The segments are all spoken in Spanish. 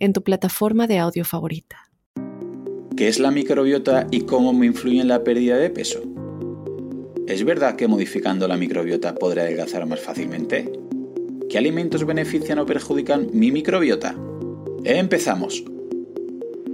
en tu plataforma de audio favorita. ¿Qué es la microbiota y cómo me influye en la pérdida de peso? ¿Es verdad que modificando la microbiota podré adelgazar más fácilmente? ¿Qué alimentos benefician o perjudican mi microbiota? Empezamos.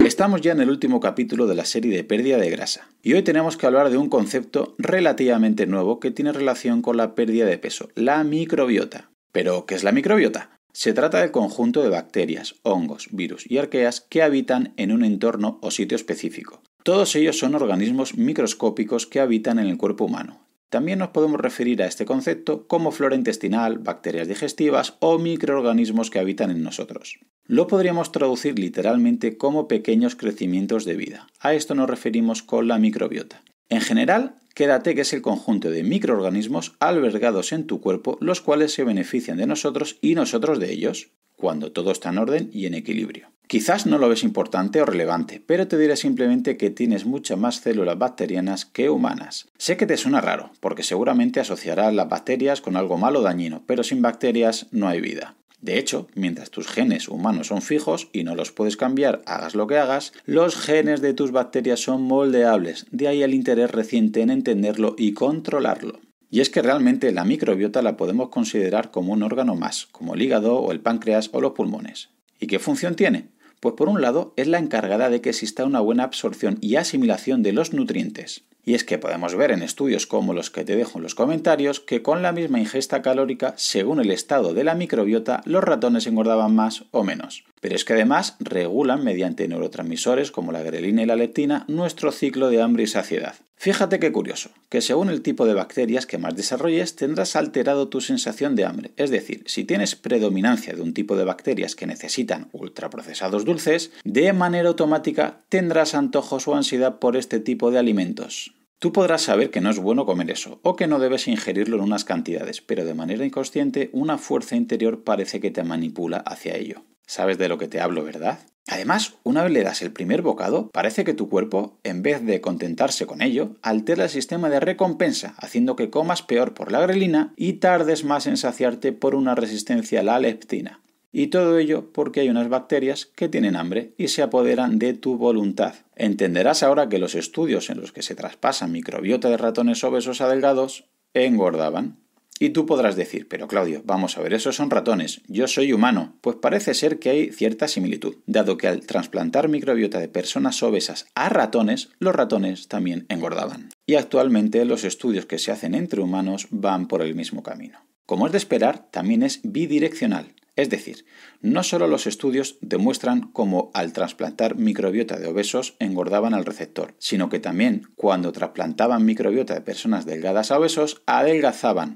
Estamos ya en el último capítulo de la serie de pérdida de grasa y hoy tenemos que hablar de un concepto relativamente nuevo que tiene relación con la pérdida de peso, la microbiota. ¿Pero qué es la microbiota? Se trata del conjunto de bacterias, hongos, virus y arqueas que habitan en un entorno o sitio específico. Todos ellos son organismos microscópicos que habitan en el cuerpo humano. También nos podemos referir a este concepto como flora intestinal, bacterias digestivas o microorganismos que habitan en nosotros. Lo podríamos traducir literalmente como pequeños crecimientos de vida. A esto nos referimos con la microbiota. En general, quédate que es el conjunto de microorganismos albergados en tu cuerpo los cuales se benefician de nosotros y nosotros de ellos, cuando todo está en orden y en equilibrio. Quizás no lo ves importante o relevante, pero te diré simplemente que tienes muchas más células bacterianas que humanas. Sé que te suena raro, porque seguramente asociarás las bacterias con algo malo o dañino, pero sin bacterias no hay vida. De hecho, mientras tus genes humanos son fijos y no los puedes cambiar, hagas lo que hagas, los genes de tus bacterias son moldeables, de ahí el interés reciente en entenderlo y controlarlo. Y es que realmente la microbiota la podemos considerar como un órgano más, como el hígado o el páncreas o los pulmones. ¿Y qué función tiene? Pues por un lado es la encargada de que exista una buena absorción y asimilación de los nutrientes. Y es que podemos ver en estudios como los que te dejo en los comentarios que con la misma ingesta calórica, según el estado de la microbiota, los ratones engordaban más o menos. Pero es que además regulan mediante neurotransmisores como la grelina y la leptina nuestro ciclo de hambre y saciedad. Fíjate qué curioso, que según el tipo de bacterias que más desarrolles tendrás alterado tu sensación de hambre. Es decir, si tienes predominancia de un tipo de bacterias que necesitan ultraprocesados dulces, de manera automática tendrás antojos o ansiedad por este tipo de alimentos. Tú podrás saber que no es bueno comer eso, o que no debes ingerirlo en unas cantidades, pero de manera inconsciente una fuerza interior parece que te manipula hacia ello. ¿Sabes de lo que te hablo, verdad? Además, una vez le das el primer bocado, parece que tu cuerpo, en vez de contentarse con ello, altera el sistema de recompensa, haciendo que comas peor por la grelina y tardes más en saciarte por una resistencia a la leptina. Y todo ello porque hay unas bacterias que tienen hambre y se apoderan de tu voluntad. Entenderás ahora que los estudios en los que se traspasa microbiota de ratones obesos a delgados engordaban. Y tú podrás decir, pero Claudio, vamos a ver, esos son ratones, yo soy humano. Pues parece ser que hay cierta similitud, dado que al trasplantar microbiota de personas obesas a ratones, los ratones también engordaban. Y actualmente los estudios que se hacen entre humanos van por el mismo camino. Como es de esperar, también es bidireccional. Es decir, no solo los estudios demuestran cómo al trasplantar microbiota de obesos engordaban al receptor, sino que también cuando trasplantaban microbiota de personas delgadas a obesos adelgazaban.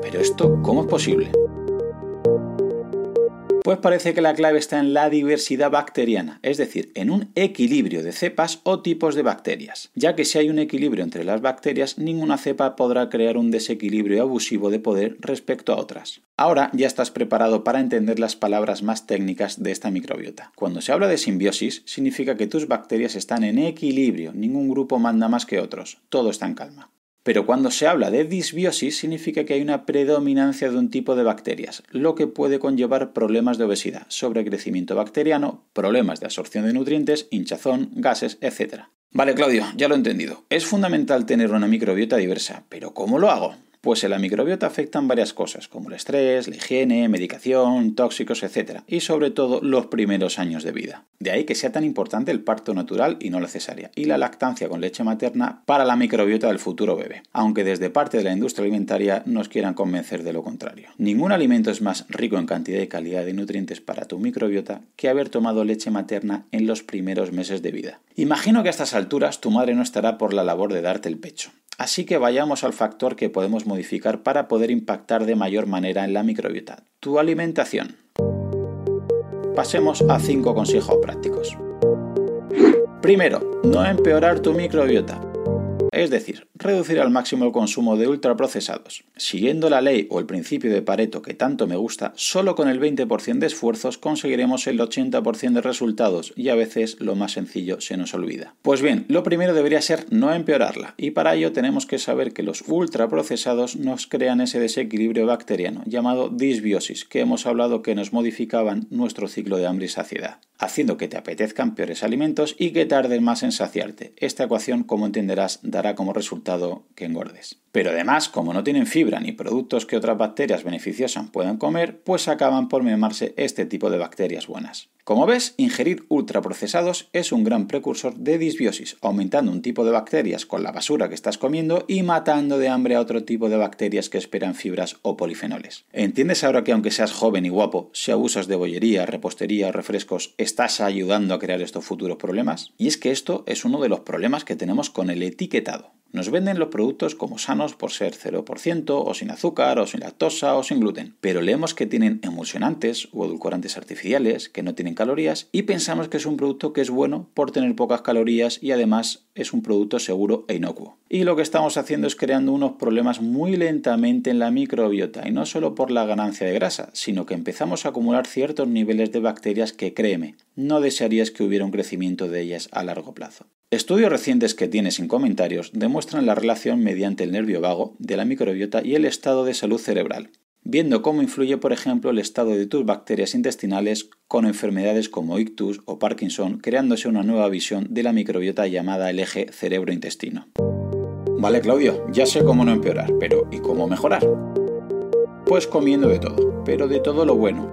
Pero esto, ¿cómo es posible? Pues parece que la clave está en la diversidad bacteriana, es decir, en un equilibrio de cepas o tipos de bacterias, ya que si hay un equilibrio entre las bacterias, ninguna cepa podrá crear un desequilibrio abusivo de poder respecto a otras. Ahora ya estás preparado para entender las palabras más técnicas de esta microbiota. Cuando se habla de simbiosis, significa que tus bacterias están en equilibrio, ningún grupo manda más que otros, todo está en calma. Pero cuando se habla de disbiosis significa que hay una predominancia de un tipo de bacterias, lo que puede conllevar problemas de obesidad, sobrecrecimiento bacteriano, problemas de absorción de nutrientes, hinchazón, gases, etc. Vale, Claudio, ya lo he entendido. Es fundamental tener una microbiota diversa, pero ¿cómo lo hago? Pues en la microbiota afectan varias cosas, como el estrés, la higiene, medicación, tóxicos, etc. Y sobre todo los primeros años de vida. De ahí que sea tan importante el parto natural y no la cesárea, y la lactancia con leche materna para la microbiota del futuro bebé, aunque desde parte de la industria alimentaria nos quieran convencer de lo contrario. Ningún alimento es más rico en cantidad y calidad de nutrientes para tu microbiota que haber tomado leche materna en los primeros meses de vida. Imagino que a estas alturas tu madre no estará por la labor de darte el pecho. Así que vayamos al factor que podemos modificar para poder impactar de mayor manera en la microbiota, tu alimentación. Pasemos a 5 consejos prácticos. Primero, no empeorar tu microbiota es decir, reducir al máximo el consumo de ultraprocesados. Siguiendo la ley o el principio de Pareto que tanto me gusta, solo con el 20% de esfuerzos conseguiremos el 80% de resultados y a veces lo más sencillo se nos olvida. Pues bien, lo primero debería ser no empeorarla y para ello tenemos que saber que los ultraprocesados nos crean ese desequilibrio bacteriano llamado disbiosis que hemos hablado que nos modificaban nuestro ciclo de hambre y saciedad, haciendo que te apetezcan peores alimentos y que tarden más en saciarte. Esta ecuación, como entenderás, dará como resultado que engordes. Pero además, como no tienen fibra ni productos que otras bacterias beneficiosas puedan comer, pues acaban por memarse este tipo de bacterias buenas. Como ves, ingerir ultraprocesados es un gran precursor de disbiosis, aumentando un tipo de bacterias con la basura que estás comiendo y matando de hambre a otro tipo de bacterias que esperan fibras o polifenoles. ¿Entiendes ahora que aunque seas joven y guapo, si abusas de bollería, repostería o refrescos, estás ayudando a crear estos futuros problemas? Y es que esto es uno de los problemas que tenemos con el etiquetado. Nos venden los productos como sanos por ser 0% o sin azúcar o sin lactosa o sin gluten, pero leemos que tienen emulsionantes o edulcorantes artificiales que no tienen calorías y pensamos que es un producto que es bueno por tener pocas calorías y además es un producto seguro e inocuo. Y lo que estamos haciendo es creando unos problemas muy lentamente en la microbiota y no solo por la ganancia de grasa, sino que empezamos a acumular ciertos niveles de bacterias que créeme, no desearías que hubiera un crecimiento de ellas a largo plazo. Estudios recientes que tienes sin comentarios demuestran la relación mediante el nervio vago de la microbiota y el estado de salud cerebral, viendo cómo influye, por ejemplo, el estado de tus bacterias intestinales con enfermedades como ictus o Parkinson, creándose una nueva visión de la microbiota llamada el eje cerebro-intestino. Vale, Claudio, ya sé cómo no empeorar, pero ¿y cómo mejorar? Pues comiendo de todo, pero de todo lo bueno,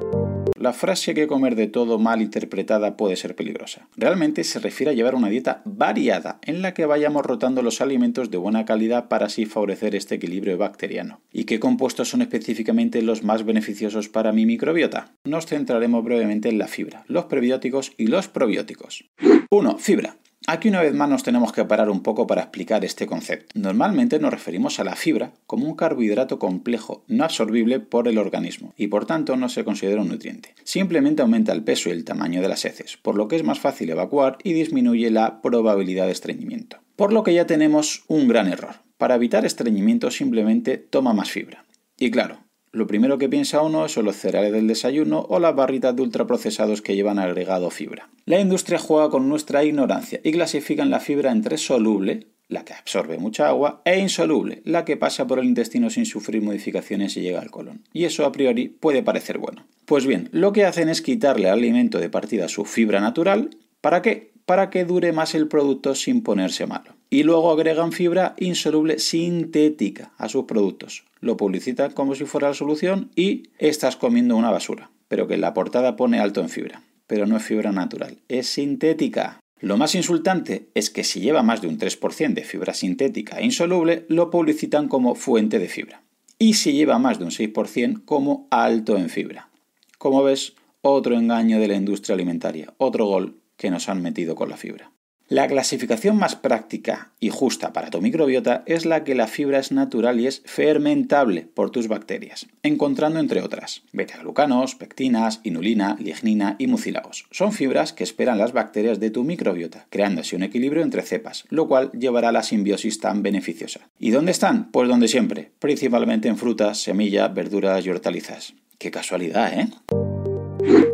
la frase que comer de todo mal interpretada puede ser peligrosa. Realmente se refiere a llevar una dieta variada en la que vayamos rotando los alimentos de buena calidad para así favorecer este equilibrio bacteriano. ¿Y qué compuestos son específicamente los más beneficiosos para mi microbiota? Nos centraremos brevemente en la fibra, los prebióticos y los probióticos. 1. Fibra. Aquí una vez más nos tenemos que parar un poco para explicar este concepto. Normalmente nos referimos a la fibra como un carbohidrato complejo no absorbible por el organismo y por tanto no se considera un nutriente. Simplemente aumenta el peso y el tamaño de las heces, por lo que es más fácil evacuar y disminuye la probabilidad de estreñimiento. Por lo que ya tenemos un gran error. Para evitar estreñimiento simplemente toma más fibra. Y claro, lo primero que piensa uno son los cereales del desayuno o las barritas de ultraprocesados que llevan agregado fibra. La industria juega con nuestra ignorancia y clasifican la fibra entre soluble, la que absorbe mucha agua, e insoluble, la que pasa por el intestino sin sufrir modificaciones y llega al colon. Y eso a priori puede parecer bueno. Pues bien, lo que hacen es quitarle al alimento de partida su fibra natural. ¿Para qué? Para que dure más el producto sin ponerse malo y luego agregan fibra insoluble sintética a sus productos. Lo publicitan como si fuera la solución y estás comiendo una basura, pero que en la portada pone alto en fibra. Pero no es fibra natural, es sintética. Lo más insultante es que si lleva más de un 3% de fibra sintética e insoluble, lo publicitan como fuente de fibra. Y si lleva más de un 6% como alto en fibra. Como ves, otro engaño de la industria alimentaria, otro gol que nos han metido con la fibra. La clasificación más práctica y justa para tu microbiota es la que la fibra es natural y es fermentable por tus bacterias, encontrando entre otras beta-glucanos, pectinas, inulina, lignina y mucílagos. Son fibras que esperan las bacterias de tu microbiota, creándose un equilibrio entre cepas, lo cual llevará a la simbiosis tan beneficiosa. ¿Y dónde están? Pues donde siempre, principalmente en frutas, semillas, verduras y hortalizas. Qué casualidad, ¿eh?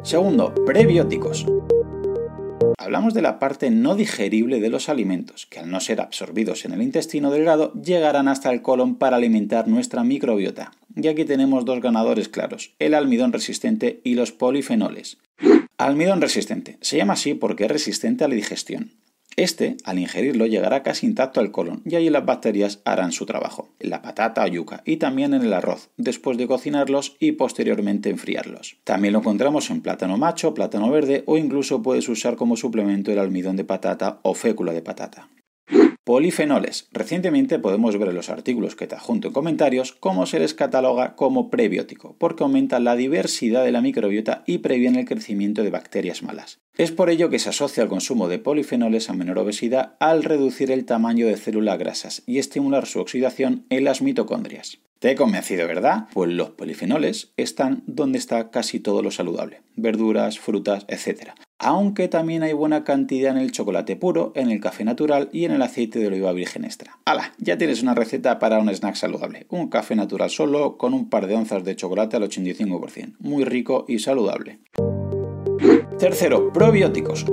Segundo, prebióticos. Hablamos de la parte no digerible de los alimentos, que al no ser absorbidos en el intestino delgado llegarán hasta el colon para alimentar nuestra microbiota. Y aquí tenemos dos ganadores claros, el almidón resistente y los polifenoles. Almidón resistente. Se llama así porque es resistente a la digestión. Este, al ingerirlo, llegará casi intacto al colon y ahí las bacterias harán su trabajo, en la patata o yuca y también en el arroz, después de cocinarlos y posteriormente enfriarlos. También lo encontramos en plátano macho, plátano verde o incluso puedes usar como suplemento el almidón de patata o fécula de patata. Polifenoles. Recientemente podemos ver en los artículos que te adjunto en comentarios cómo se les cataloga como prebiótico, porque aumenta la diversidad de la microbiota y previene el crecimiento de bacterias malas. Es por ello que se asocia al consumo de polifenoles a menor obesidad al reducir el tamaño de células grasas y estimular su oxidación en las mitocondrias. Te he convencido, ¿verdad? Pues los polifenoles están donde está casi todo lo saludable, verduras, frutas, etc. Aunque también hay buena cantidad en el chocolate puro, en el café natural y en el aceite de oliva virgen extra. ¡Hala! Ya tienes una receta para un snack saludable. Un café natural solo con un par de onzas de chocolate al 85%. Muy rico y saludable. Tercero, probióticos.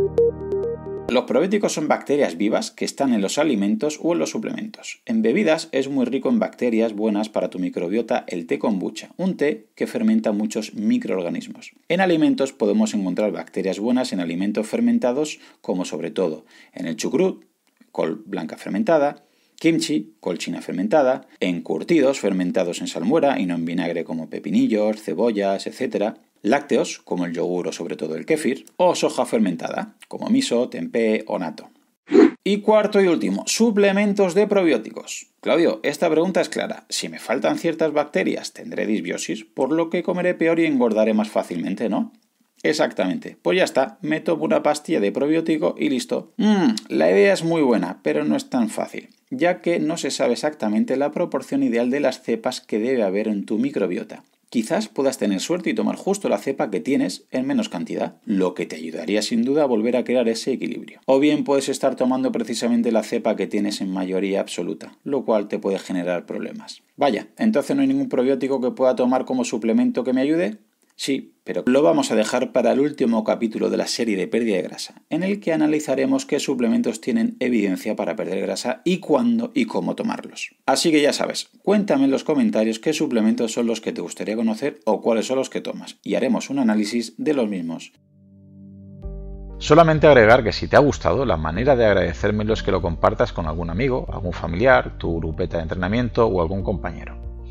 Los probióticos son bacterias vivas que están en los alimentos o en los suplementos. En bebidas es muy rico en bacterias buenas para tu microbiota el té kombucha, un té que fermenta muchos microorganismos. En alimentos podemos encontrar bacterias buenas en alimentos fermentados como sobre todo en el chucrut, col blanca fermentada, kimchi, col china fermentada, en curtidos fermentados en salmuera y no en vinagre como pepinillos, cebollas, etc lácteos, como el yogur o sobre todo el kéfir, o soja fermentada, como miso, tempeh o nato. Y cuarto y último, suplementos de probióticos. Claudio, esta pregunta es clara. Si me faltan ciertas bacterias, tendré disbiosis, por lo que comeré peor y engordaré más fácilmente, ¿no? Exactamente. Pues ya está, me tomo una pastilla de probiótico y listo. Mmm, la idea es muy buena, pero no es tan fácil, ya que no se sabe exactamente la proporción ideal de las cepas que debe haber en tu microbiota. Quizás puedas tener suerte y tomar justo la cepa que tienes en menos cantidad, lo que te ayudaría sin duda a volver a crear ese equilibrio. O bien puedes estar tomando precisamente la cepa que tienes en mayoría absoluta, lo cual te puede generar problemas. Vaya, entonces no hay ningún probiótico que pueda tomar como suplemento que me ayude. Sí, pero lo vamos a dejar para el último capítulo de la serie de pérdida de grasa, en el que analizaremos qué suplementos tienen evidencia para perder grasa y cuándo y cómo tomarlos. Así que ya sabes, cuéntame en los comentarios qué suplementos son los que te gustaría conocer o cuáles son los que tomas, y haremos un análisis de los mismos. Solamente agregar que si te ha gustado, la manera de agradecérmelo es que lo compartas con algún amigo, algún familiar, tu grupeta de entrenamiento o algún compañero.